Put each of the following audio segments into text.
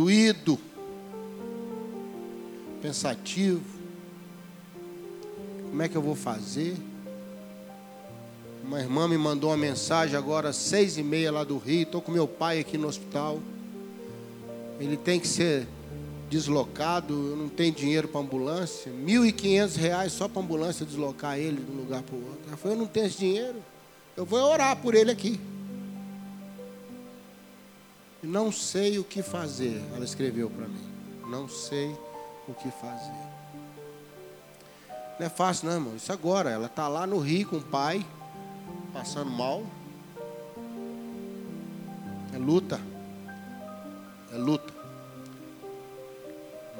doído, pensativo. Como é que eu vou fazer? Uma irmã me mandou uma mensagem agora, seis e meia lá do Rio. Estou com meu pai aqui no hospital. Ele tem que ser deslocado. Eu não tenho dinheiro para ambulância. Mil e quinhentos reais só para ambulância deslocar ele de um lugar para o outro. Ela falou, eu não tenho esse dinheiro. Eu vou orar por ele aqui. Não sei o que fazer. Ela escreveu para mim. Não sei o que fazer. Não é fácil, não, irmão. Isso agora. Ela está lá no Rio com o pai, passando mal. É luta. É luta.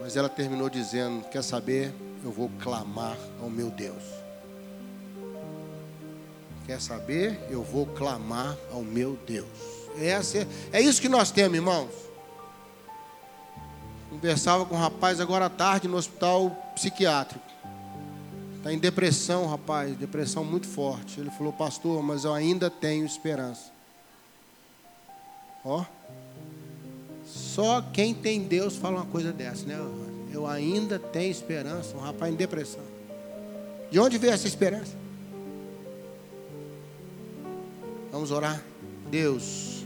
Mas ela terminou dizendo: Quer saber? Eu vou clamar ao meu Deus. Quer saber? Eu vou clamar ao meu Deus. Essa é, é isso que nós temos, irmãos. Conversava com um rapaz agora à tarde no hospital psiquiátrico. Está em depressão, rapaz, depressão muito forte. Ele falou, pastor, mas eu ainda tenho esperança. Ó. Só quem tem Deus fala uma coisa dessa, né? Eu ainda tenho esperança. Um rapaz em depressão. De onde veio essa esperança? Vamos orar. Deus,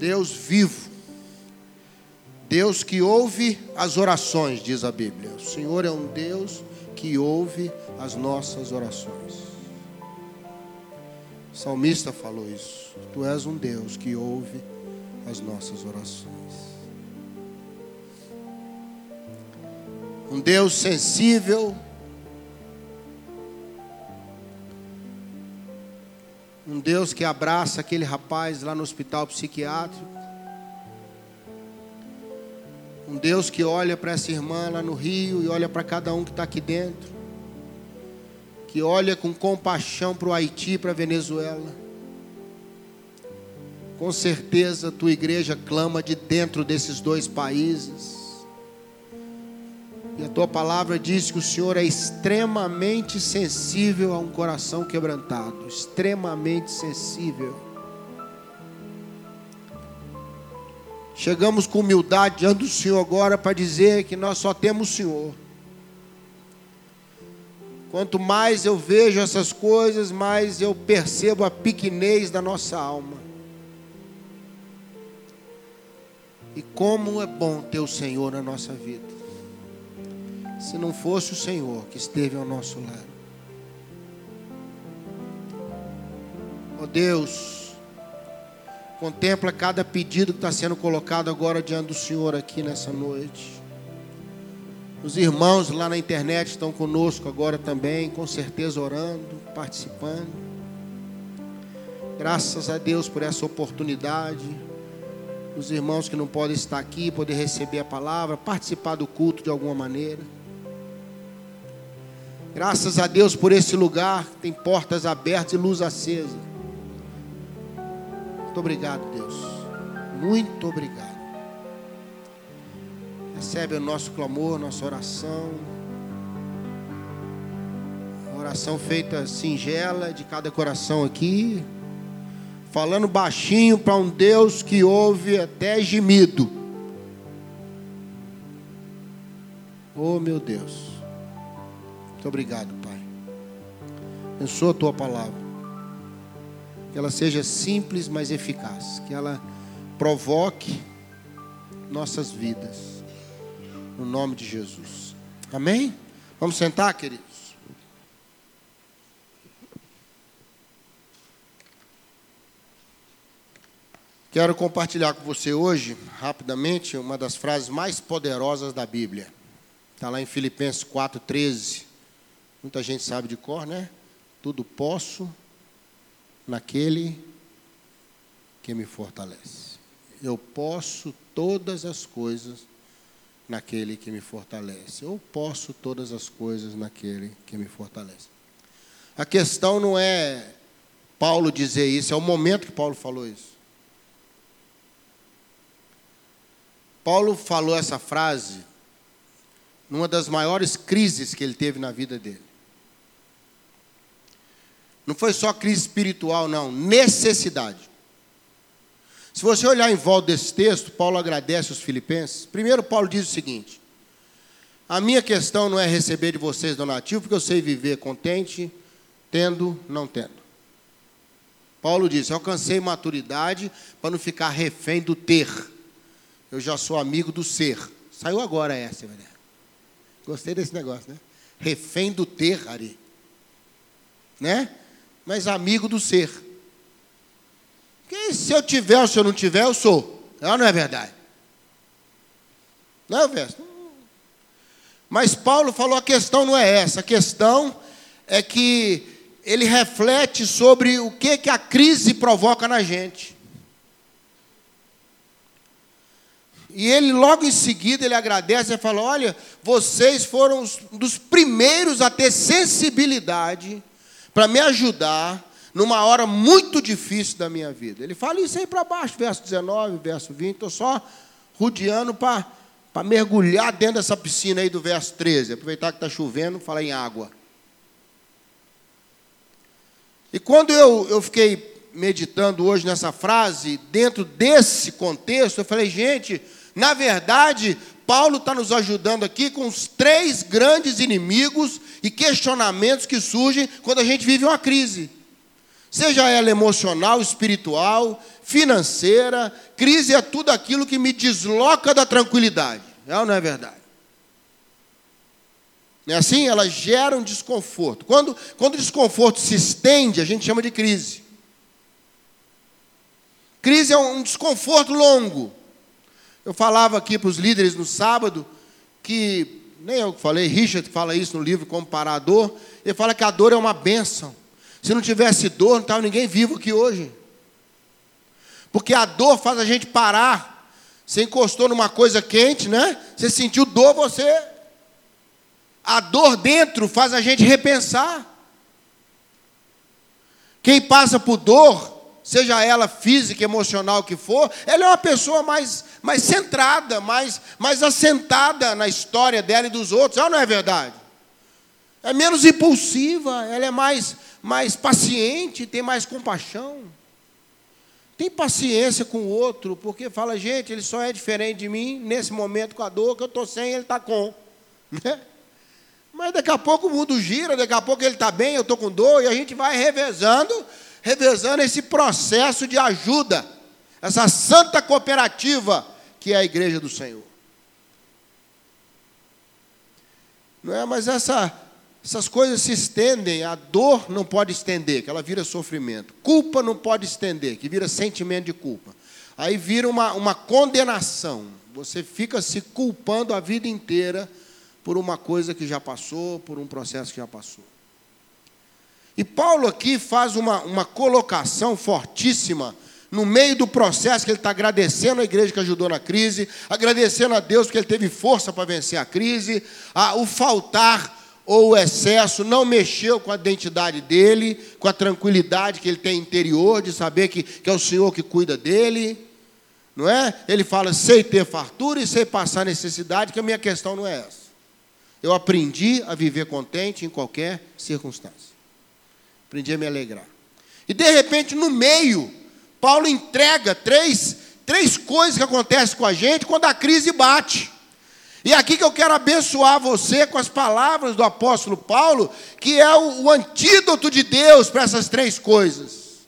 Deus vivo. Deus que ouve as orações, diz a Bíblia. O Senhor é um Deus que ouve as nossas orações. O salmista falou isso. Tu és um Deus que ouve as nossas orações. Um Deus sensível. Um Deus que abraça aquele rapaz lá no hospital psiquiátrico. Um Deus que olha para essa irmã lá no Rio e olha para cada um que está aqui dentro. Que olha com compaixão para o Haiti, para a Venezuela. Com certeza, tua igreja clama de dentro desses dois países e a tua palavra diz que o Senhor é extremamente sensível a um coração quebrantado extremamente sensível. Chegamos com humildade diante do Senhor agora para dizer que nós só temos o Senhor. Quanto mais eu vejo essas coisas, mais eu percebo a pequenez da nossa alma. E como é bom ter o Senhor na nossa vida se não fosse o Senhor que esteve ao nosso lado. Ó oh Deus, contempla cada pedido que está sendo colocado agora diante do Senhor aqui nessa noite. Os irmãos lá na internet estão conosco agora também, com certeza orando, participando. Graças a Deus por essa oportunidade. Os irmãos que não podem estar aqui, poder receber a palavra, participar do culto de alguma maneira. Graças a Deus por esse lugar, tem portas abertas e luz acesa. Muito obrigado, Deus. Muito obrigado. Recebe o nosso clamor, nossa oração. Uma oração feita singela de cada coração aqui. Falando baixinho para um Deus que ouve até gemido. Oh, meu Deus. Muito obrigado, Pai. Abençoa a tua palavra. Que ela seja simples, mas eficaz. Que ela provoque nossas vidas. No nome de Jesus. Amém? Vamos sentar, queridos? Quero compartilhar com você hoje, rapidamente, uma das frases mais poderosas da Bíblia. Está lá em Filipenses 4,13. Muita gente sabe de cor, né? Tudo posso naquele que me fortalece. Eu posso todas as coisas naquele que me fortalece. Eu posso todas as coisas naquele que me fortalece. A questão não é Paulo dizer isso, é o momento que Paulo falou isso. Paulo falou essa frase numa das maiores crises que ele teve na vida dele. Não foi só crise espiritual, não. Necessidade. Se você olhar em volta desse texto, Paulo agradece os filipenses. Primeiro, Paulo diz o seguinte: A minha questão não é receber de vocês donativo, porque eu sei viver contente, tendo, não tendo. Paulo diz: Alcancei maturidade para não ficar refém do ter. Eu já sou amigo do ser. Saiu agora essa, velho. Gostei desse negócio, né? Refém do ter, Ari. Né? Mas amigo do ser. Porque se eu tiver ou se eu não tiver, eu sou. Não, não é verdade. Não é, verso? Mas Paulo falou: a questão não é essa. A questão é que ele reflete sobre o que, que a crise provoca na gente. E ele logo em seguida ele agradece e fala: "Olha, vocês foram um dos primeiros a ter sensibilidade para me ajudar numa hora muito difícil da minha vida". Ele fala isso aí para baixo, verso 19, verso 20. Estou só rodeando para mergulhar dentro dessa piscina aí do verso 13. Aproveitar que está chovendo, falar em água. E quando eu, eu fiquei meditando hoje nessa frase, dentro desse contexto, eu falei, gente, na verdade, Paulo está nos ajudando aqui com os três grandes inimigos e questionamentos que surgem quando a gente vive uma crise. Seja ela emocional, espiritual, financeira, crise é tudo aquilo que me desloca da tranquilidade. É ou não é verdade? Não é assim? Elas geram desconforto. Quando, quando o desconforto se estende, a gente chama de crise. Crise é um desconforto longo. Eu falava aqui para os líderes no sábado que, nem eu que falei, Richard fala isso no livro Comparador, ele fala que a dor é uma bênção. Se não tivesse dor, não estava ninguém vivo aqui hoje. Porque a dor faz a gente parar. Você encostou numa coisa quente, né? Você sentiu dor, você. A dor dentro faz a gente repensar. Quem passa por dor, seja ela física, emocional que for, ela é uma pessoa mais, mais centrada, mais, mais assentada na história dela e dos outros. Ela não é verdade? É menos impulsiva, ela é mais, mais paciente, tem mais compaixão. Tem paciência com o outro, porque fala, gente, ele só é diferente de mim nesse momento com a dor que eu estou sem, ele está com. Né? Mas daqui a pouco o mundo gira, daqui a pouco ele está bem, eu estou com dor, e a gente vai revezando revezando esse processo de ajuda, essa santa cooperativa que é a igreja do Senhor. Não é? Mas essa, essas coisas se estendem, a dor não pode estender, que ela vira sofrimento. Culpa não pode estender, que vira sentimento de culpa. Aí vira uma, uma condenação. Você fica se culpando a vida inteira por uma coisa que já passou, por um processo que já passou. E Paulo aqui faz uma, uma colocação fortíssima no meio do processo que ele está agradecendo a igreja que ajudou na crise, agradecendo a Deus porque ele teve força para vencer a crise, a, o faltar ou o excesso não mexeu com a identidade dele, com a tranquilidade que ele tem interior, de saber que, que é o Senhor que cuida dele. Não é? Ele fala, sei ter fartura e sei passar necessidade, que a minha questão não é essa. Eu aprendi a viver contente em qualquer circunstância. Aprendi a me alegrar. E de repente, no meio, Paulo entrega três, três coisas que acontecem com a gente quando a crise bate. E aqui que eu quero abençoar você com as palavras do apóstolo Paulo, que é o, o antídoto de Deus para essas três coisas.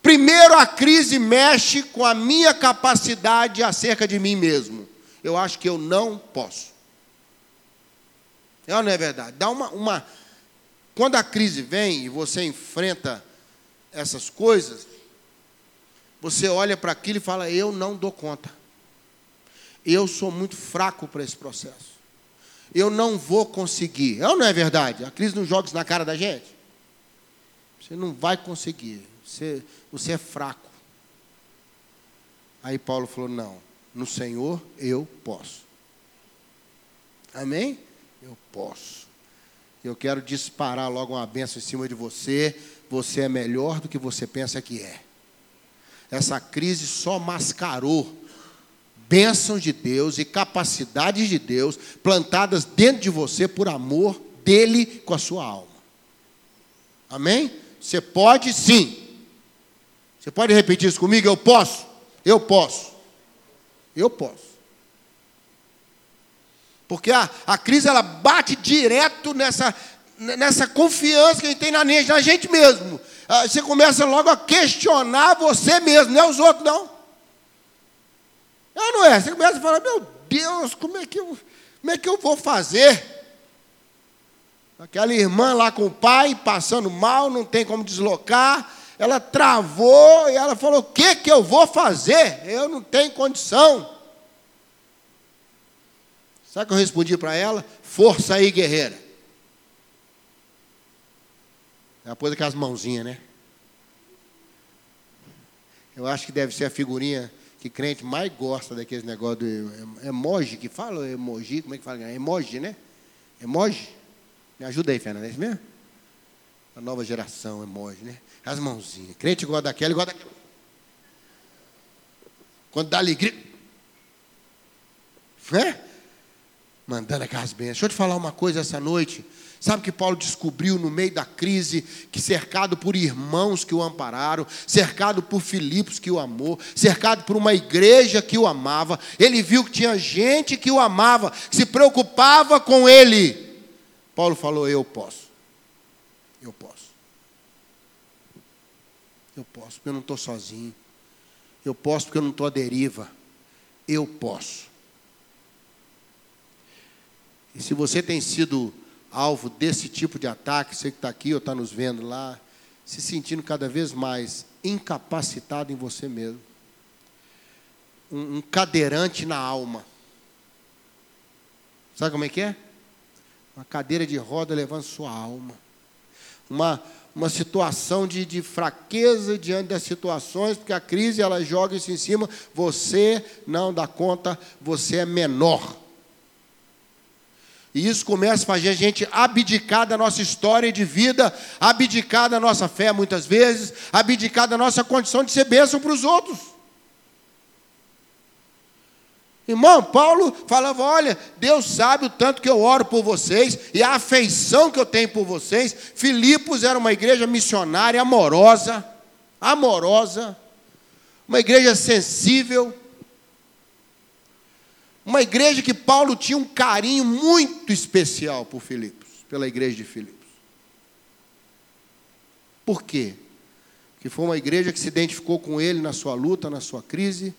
Primeiro, a crise mexe com a minha capacidade acerca de mim mesmo. Eu acho que eu não posso. É ou não é verdade? Dá uma, uma, quando a crise vem e você enfrenta essas coisas, você olha para aquilo e fala: Eu não dou conta. Eu sou muito fraco para esse processo. Eu não vou conseguir. É ou não é verdade? A crise não joga isso na cara da gente. Você não vai conseguir. Você, você é fraco. Aí Paulo falou: Não, no Senhor eu posso. Amém? Eu posso. Eu quero disparar logo uma benção em cima de você. Você é melhor do que você pensa que é. Essa crise só mascarou bênçãos de Deus e capacidades de Deus plantadas dentro de você por amor dele com a sua alma. Amém? Você pode sim. Você pode repetir isso comigo? Eu posso. Eu posso. Eu posso. Porque a, a crise ela bate direto nessa, nessa confiança que a gente tem na, na gente mesmo. Ah, você começa logo a questionar você mesmo, não é os outros, não. É não é? Você começa a falar, meu Deus, como é que eu, como é que eu vou fazer? Aquela irmã lá com o pai, passando mal, não tem como deslocar. Ela travou e ela falou: O que, que eu vou fazer? Eu não tenho condição. Sabe o que eu respondi para ela? Força aí, guerreira. Ela pôs aquelas mãozinhas, né? Eu acho que deve ser a figurinha que crente mais gosta daqueles negócios do emoji, que fala emoji, como é que fala? Emoji, né? Emoji? Me ajuda aí, Fernanda, é isso mesmo? A nova geração, emoji, né? As mãozinhas. Crente gosta daquela, gosta daquela. Quando dá alegria. Né? Mandando aquelas bênçãos. Deixa eu te falar uma coisa essa noite. Sabe que Paulo descobriu no meio da crise que cercado por irmãos que o ampararam, cercado por Filipos que o amou, cercado por uma igreja que o amava, ele viu que tinha gente que o amava, que se preocupava com ele. Paulo falou: Eu posso. Eu posso. Eu posso, porque eu não estou sozinho. Eu posso porque eu não estou à deriva. Eu posso. E se você tem sido alvo desse tipo de ataque, você que está aqui ou está nos vendo lá, se sentindo cada vez mais incapacitado em você mesmo. Um, um cadeirante na alma. Sabe como é que é? Uma cadeira de roda levando sua alma. Uma, uma situação de, de fraqueza diante das situações, porque a crise ela joga isso em cima, você não dá conta, você é menor. E isso começa a fazer a gente abdicar da nossa história de vida, abdicar da nossa fé muitas vezes, abdicar da nossa condição de ser bênção para os outros. Irmão, Paulo falava: olha, Deus sabe o tanto que eu oro por vocês e a afeição que eu tenho por vocês. Filipos era uma igreja missionária amorosa, amorosa, uma igreja sensível uma igreja que Paulo tinha um carinho muito especial por Filipos, pela igreja de Filipos. Por quê? Porque foi uma igreja que se identificou com ele na sua luta, na sua crise,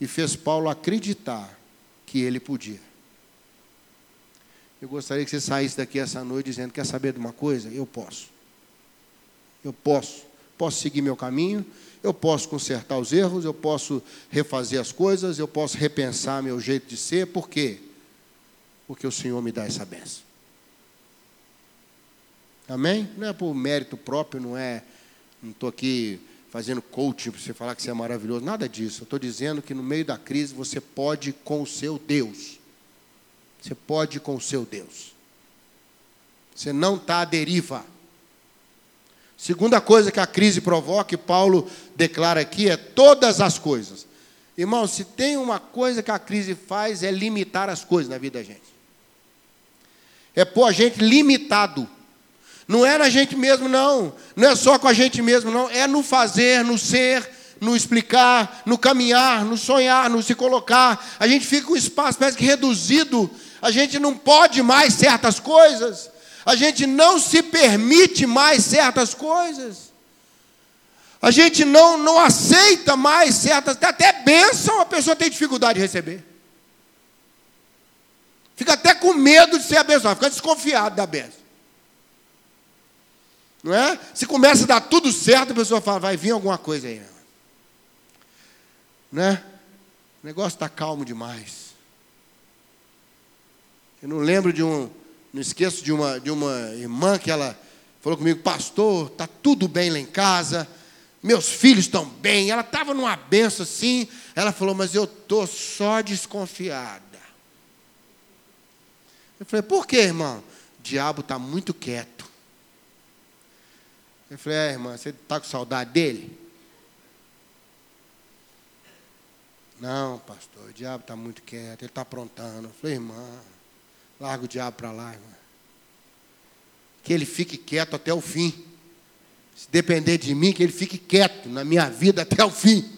e fez Paulo acreditar que ele podia. Eu gostaria que você saísse daqui essa noite dizendo: Quer saber de uma coisa? Eu posso. Eu posso. Posso seguir meu caminho, eu posso consertar os erros, eu posso refazer as coisas, eu posso repensar meu jeito de ser, por quê? Porque o Senhor me dá essa benção. Amém? Não é por mérito próprio, não é. Não estou aqui fazendo coaching para você falar que você é maravilhoso, nada disso. Eu estou dizendo que no meio da crise você pode com o seu Deus. Você pode com o seu Deus. Você não está à deriva. Segunda coisa que a crise provoca, e Paulo declara aqui, é todas as coisas. Irmão, se tem uma coisa que a crise faz, é limitar as coisas na vida da gente. É pôr a gente limitado. Não é na gente mesmo, não. Não é só com a gente mesmo, não. É no fazer, no ser, no explicar, no caminhar, no sonhar, no se colocar. A gente fica com um espaço, parece que reduzido. A gente não pode mais certas coisas a gente não se permite mais certas coisas. A gente não, não aceita mais certas, até bênção a pessoa tem dificuldade de receber. Fica até com medo de ser abençoado, fica desconfiado da bênção. Não é? Se começa a dar tudo certo, a pessoa fala, vai vir alguma coisa aí. Né? O negócio está calmo demais. Eu não lembro de um, não esqueço de uma, de uma irmã que ela falou comigo, pastor, está tudo bem lá em casa, meus filhos estão bem. Ela estava numa benção assim, ela falou, mas eu estou só desconfiada. Eu falei, por que, irmão? O diabo está muito quieto. Eu falei, é, irmã, você está com saudade dele? Não, pastor, o diabo está muito quieto, ele está aprontando. Eu falei, irmã, Larga o diabo para lá, irmão. Que ele fique quieto até o fim. Se depender de mim, que ele fique quieto na minha vida até o fim.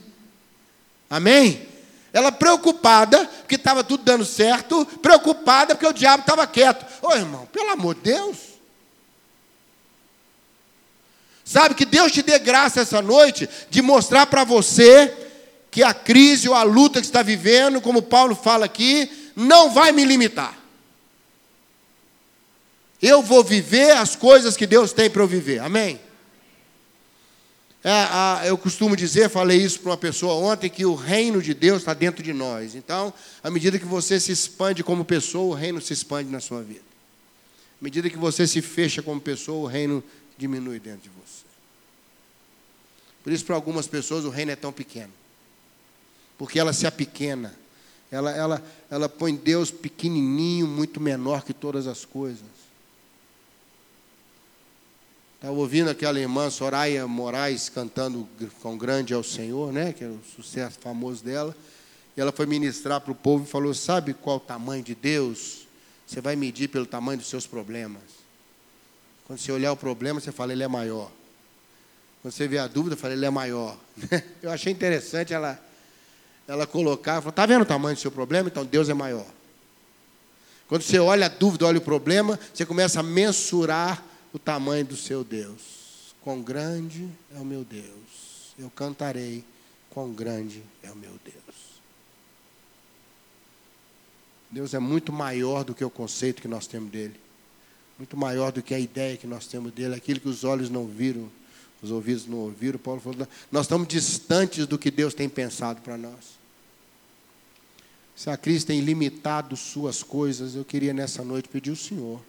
Amém? Ela preocupada, porque estava tudo dando certo, preocupada porque o diabo estava quieto. Ô irmão, pelo amor de Deus. Sabe que Deus te dê graça essa noite de mostrar para você que a crise ou a luta que está vivendo, como Paulo fala aqui, não vai me limitar. Eu vou viver as coisas que Deus tem para eu viver. Amém? É, a, eu costumo dizer, falei isso para uma pessoa ontem, que o reino de Deus está dentro de nós. Então, à medida que você se expande como pessoa, o reino se expande na sua vida. À medida que você se fecha como pessoa, o reino diminui dentro de você. Por isso, para algumas pessoas, o reino é tão pequeno. Porque ela se apequena. Ela, ela, ela põe Deus pequenininho, muito menor que todas as coisas. Estava ouvindo aquela irmã Soraya Moraes cantando com grande ao Senhor, né? Que é o sucesso famoso dela. E ela foi ministrar para o povo e falou: Sabe qual o tamanho de Deus? Você vai medir pelo tamanho dos seus problemas. Quando você olhar o problema, você fala, ele é maior. Quando você vê a dúvida, fala, ele é maior. Eu achei interessante ela, ela colocar, está vendo o tamanho do seu problema? Então Deus é maior. Quando você olha a dúvida, olha o problema, você começa a mensurar o tamanho do seu Deus. Quão grande é o meu Deus. Eu cantarei, quão grande é o meu Deus. Deus é muito maior do que o conceito que nós temos dele. Muito maior do que a ideia que nós temos dele, aquilo que os olhos não viram, os ouvidos não ouviram. Paulo falou, nós estamos distantes do que Deus tem pensado para nós. Se a crise tem limitado suas coisas, eu queria nessa noite pedir ao Senhor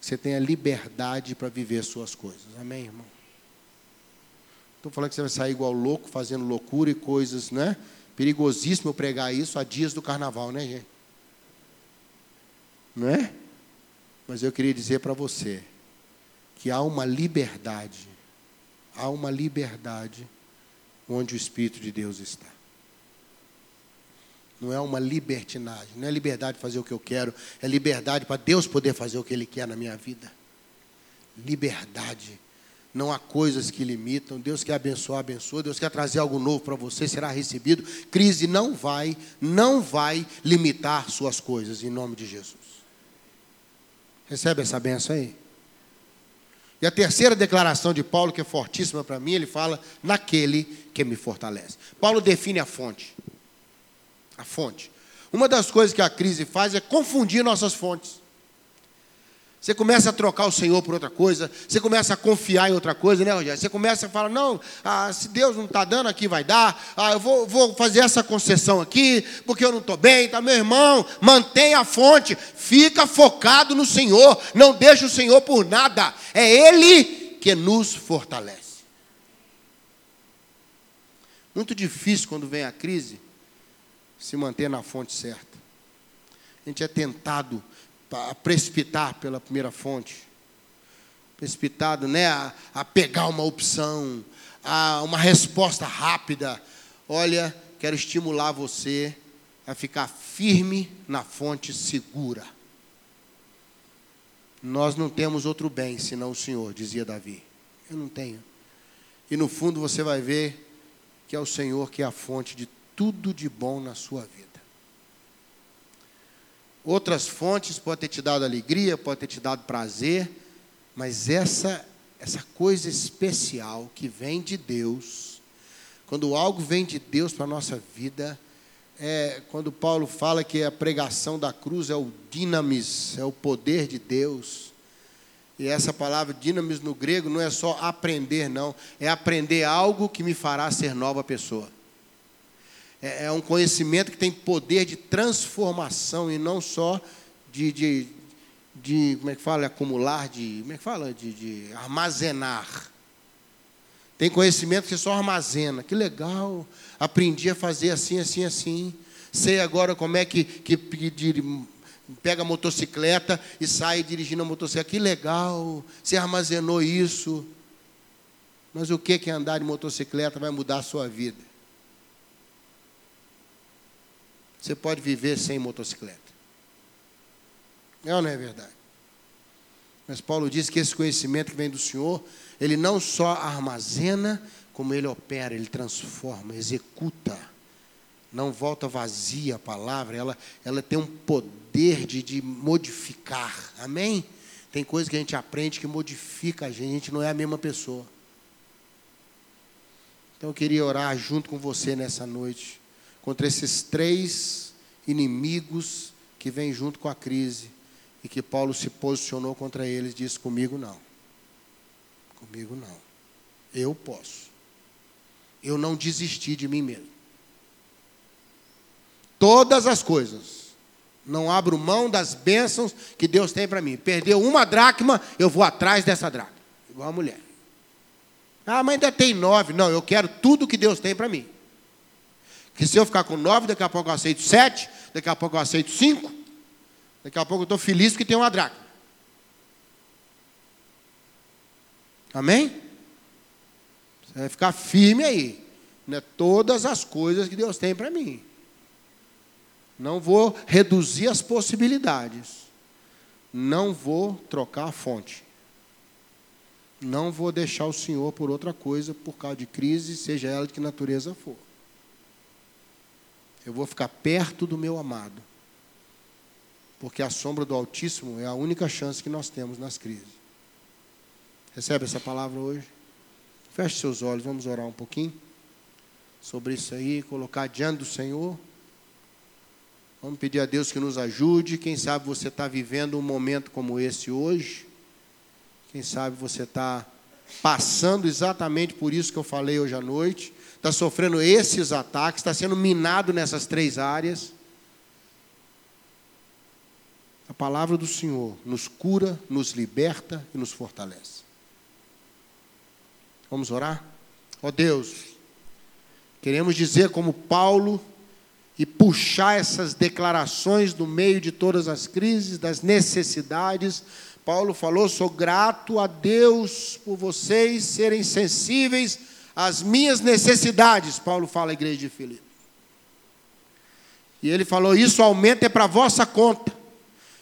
você tenha liberdade para viver suas coisas. Amém, irmão? Estou falando que você vai sair igual louco, fazendo loucura e coisas, né? Perigosíssimo pregar isso há dias do carnaval, né, gente? Não é? Mas eu queria dizer para você que há uma liberdade, há uma liberdade onde o Espírito de Deus está não é uma libertinagem, não é liberdade de fazer o que eu quero, é liberdade para Deus poder fazer o que Ele quer na minha vida. Liberdade. Não há coisas que limitam. Deus quer abençoar, abençoa. Deus quer trazer algo novo para você, será recebido. Crise não vai, não vai limitar suas coisas, em nome de Jesus. Recebe essa benção aí? E a terceira declaração de Paulo, que é fortíssima para mim, ele fala: naquele que me fortalece. Paulo define a fonte a fonte. Uma das coisas que a crise faz é confundir nossas fontes. Você começa a trocar o Senhor por outra coisa, você começa a confiar em outra coisa, né, Rogério? Você começa a falar: não, ah, se Deus não está dando, aqui vai dar, ah, eu vou, vou, fazer essa concessão aqui, porque eu não estou bem, tá, meu irmão? Mantenha a fonte, fica focado no Senhor, não deixa o Senhor por nada, é Ele que nos fortalece. Muito difícil quando vem a crise se manter na fonte certa. A gente é tentado a precipitar pela primeira fonte. Precipitado né, a, a pegar uma opção, a uma resposta rápida. Olha, quero estimular você a ficar firme na fonte segura. Nós não temos outro bem senão o Senhor, dizia Davi. Eu não tenho. E no fundo você vai ver que é o Senhor que é a fonte de tudo de bom na sua vida. Outras fontes podem ter te dado alegria, podem ter te dado prazer, mas essa essa coisa especial que vem de Deus, quando algo vem de Deus para a nossa vida, é quando Paulo fala que a pregação da cruz é o dinamis, é o poder de Deus. E essa palavra dinamis no grego não é só aprender, não, é aprender algo que me fará ser nova pessoa. É, é um conhecimento que tem poder de transformação e não só de, de, de como é que fala, acumular, de, como é que fala, de, de armazenar. Tem conhecimento que só armazena. Que legal. Aprendi a fazer assim, assim, assim. Sei agora como é que, que, que pega a motocicleta e sai dirigindo a motocicleta. Que legal. Você armazenou isso. Mas o que é andar de motocicleta vai mudar a sua vida? Você pode viver sem motocicleta. É ou não é verdade? Mas Paulo diz que esse conhecimento que vem do Senhor, ele não só armazena, como ele opera, ele transforma, executa não volta vazia a palavra, ela, ela tem um poder de, de modificar. Amém? Tem coisa que a gente aprende que modifica a gente, a gente não é a mesma pessoa. Então eu queria orar junto com você nessa noite, contra esses três inimigos que vêm junto com a crise e que Paulo se posicionou contra eles, disse: Comigo não. Comigo não. Eu posso. Eu não desisti de mim mesmo. Todas as coisas. Não abro mão das bênçãos que Deus tem para mim. Perdeu uma dracma, eu vou atrás dessa dracma. Igual a mulher. Ah, mas ainda tem nove. Não, eu quero tudo que Deus tem para mim. Que se eu ficar com nove, daqui a pouco eu aceito sete, daqui a pouco eu aceito cinco, daqui a pouco eu estou feliz porque tem uma dracma. Amém? Você vai ficar firme aí. Né? Todas as coisas que Deus tem para mim. Não vou reduzir as possibilidades. Não vou trocar a fonte. Não vou deixar o Senhor por outra coisa, por causa de crise, seja ela de que natureza for. Eu vou ficar perto do meu amado. Porque a sombra do Altíssimo é a única chance que nós temos nas crises. Recebe essa palavra hoje? Feche seus olhos, vamos orar um pouquinho sobre isso aí, colocar diante do Senhor. Vamos pedir a Deus que nos ajude. Quem sabe você está vivendo um momento como esse hoje. Quem sabe você está passando exatamente por isso que eu falei hoje à noite, está sofrendo esses ataques, está sendo minado nessas três áreas. A palavra do Senhor nos cura, nos liberta e nos fortalece. Vamos orar? Ó oh Deus, queremos dizer como Paulo e puxar essas declarações do meio de todas as crises, das necessidades, Paulo falou: sou grato a Deus por vocês serem sensíveis às minhas necessidades. Paulo fala à igreja de Filipe. E ele falou: Isso aumenta é para vossa conta.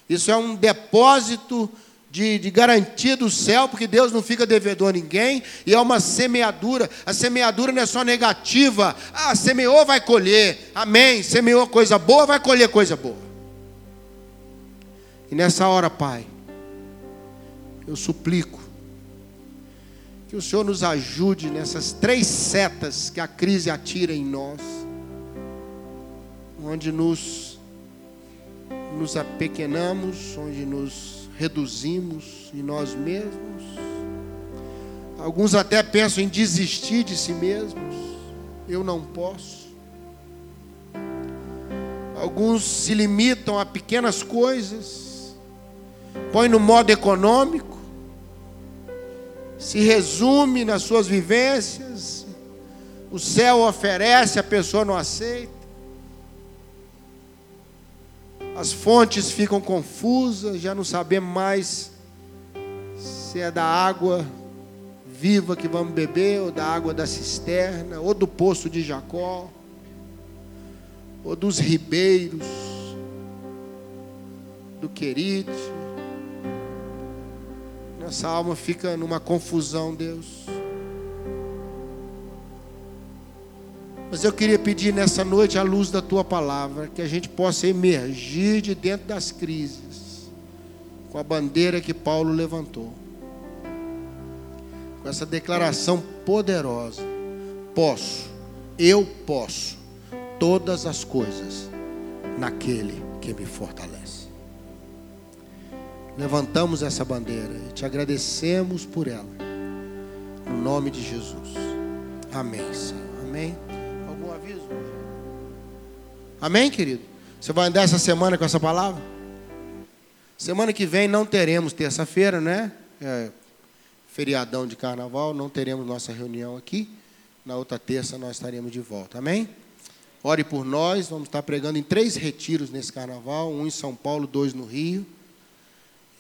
Isso é um depósito de, de, garantia do céu, porque Deus não fica devedor a ninguém, e é uma semeadura. A semeadura não é só negativa. Ah, semeou, vai colher. Amém. Semeou coisa boa, vai colher coisa boa. E nessa hora, Pai, eu suplico que o Senhor nos ajude nessas três setas que a crise atira em nós, onde nos, nos apequenamos, onde nos reduzimos em nós mesmos. Alguns até pensam em desistir de si mesmos. Eu não posso. Alguns se limitam a pequenas coisas, põe no modo econômico, se resume nas suas vivências. O céu oferece, a pessoa não aceita. As fontes ficam confusas, já não sabemos mais se é da água viva que vamos beber, ou da água da cisterna, ou do poço de Jacó, ou dos ribeiros, do Querite. Nossa alma fica numa confusão, Deus. Mas eu queria pedir nessa noite, à luz da tua palavra, que a gente possa emergir de dentro das crises, com a bandeira que Paulo levantou, com essa declaração poderosa: posso, eu posso, todas as coisas naquele que me fortalece levantamos essa bandeira e te agradecemos por ela. No nome de Jesus. Amém, Senhor. Amém. Algum aviso? Amém, querido? Você vai andar essa semana com essa palavra? Semana que vem não teremos terça-feira, né? É feriadão de carnaval, não teremos nossa reunião aqui. Na outra terça nós estaremos de volta. Amém? Ore por nós, vamos estar pregando em três retiros nesse carnaval, um em São Paulo, dois no Rio.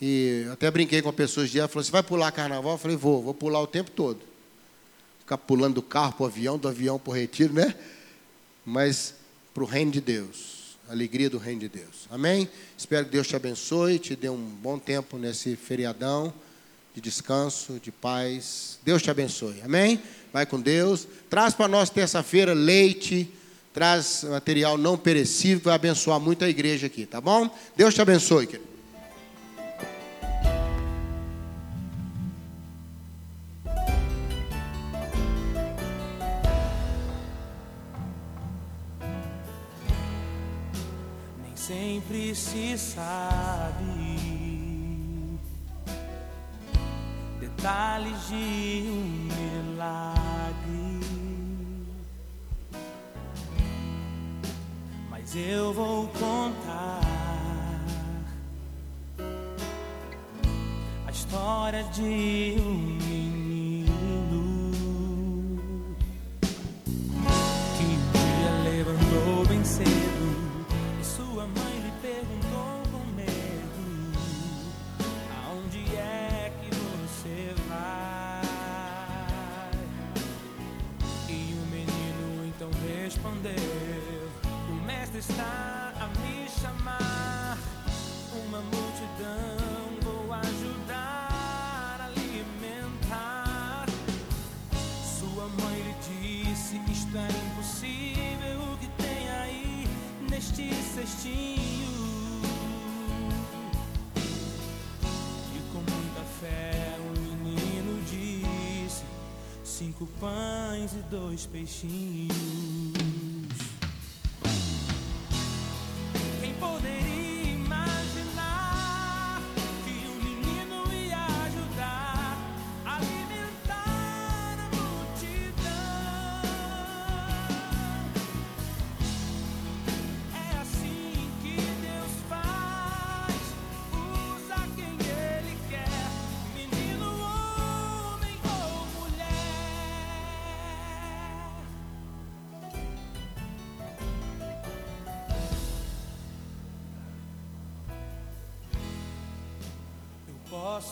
E até brinquei com a pessoa dia, ela falou: Você vai pular carnaval? Eu falei: Vou, vou pular o tempo todo. Ficar pulando do carro para o avião, do avião para o retiro, né? Mas para o reino de Deus, alegria do reino de Deus. Amém? Espero que Deus te abençoe, te dê um bom tempo nesse feriadão de descanso, de paz. Deus te abençoe. Amém? Vai com Deus. Traz para nós terça-feira leite, traz material não perecível, vai abençoar muito a igreja aqui, tá bom? Deus te abençoe, querido. Sempre se sabe detalhes de um milagre. Mas eu vou contar a história de um menino dois peixinhos.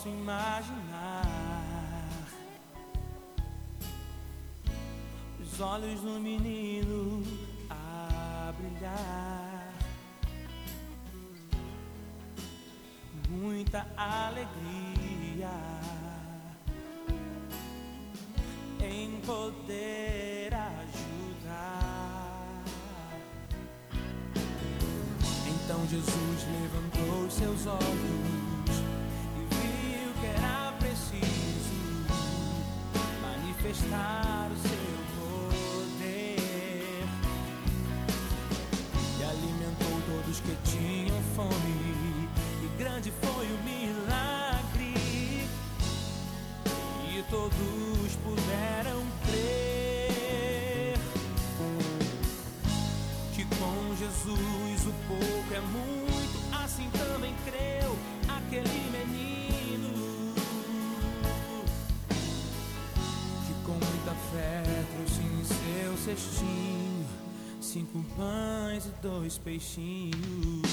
Posso imaginar. Os olhos do menino a brilhar, muita alegria em poder ajudar. Então Jesus levantou seus olhos manifestar o seu poder. E alimentou todos que tinham fome e grande foi o milagre. E todos puderam crer que com Jesus o pouco é muito, assim também creu. Aquele trouxe em seu cestinho cinco pães e dois peixinhos.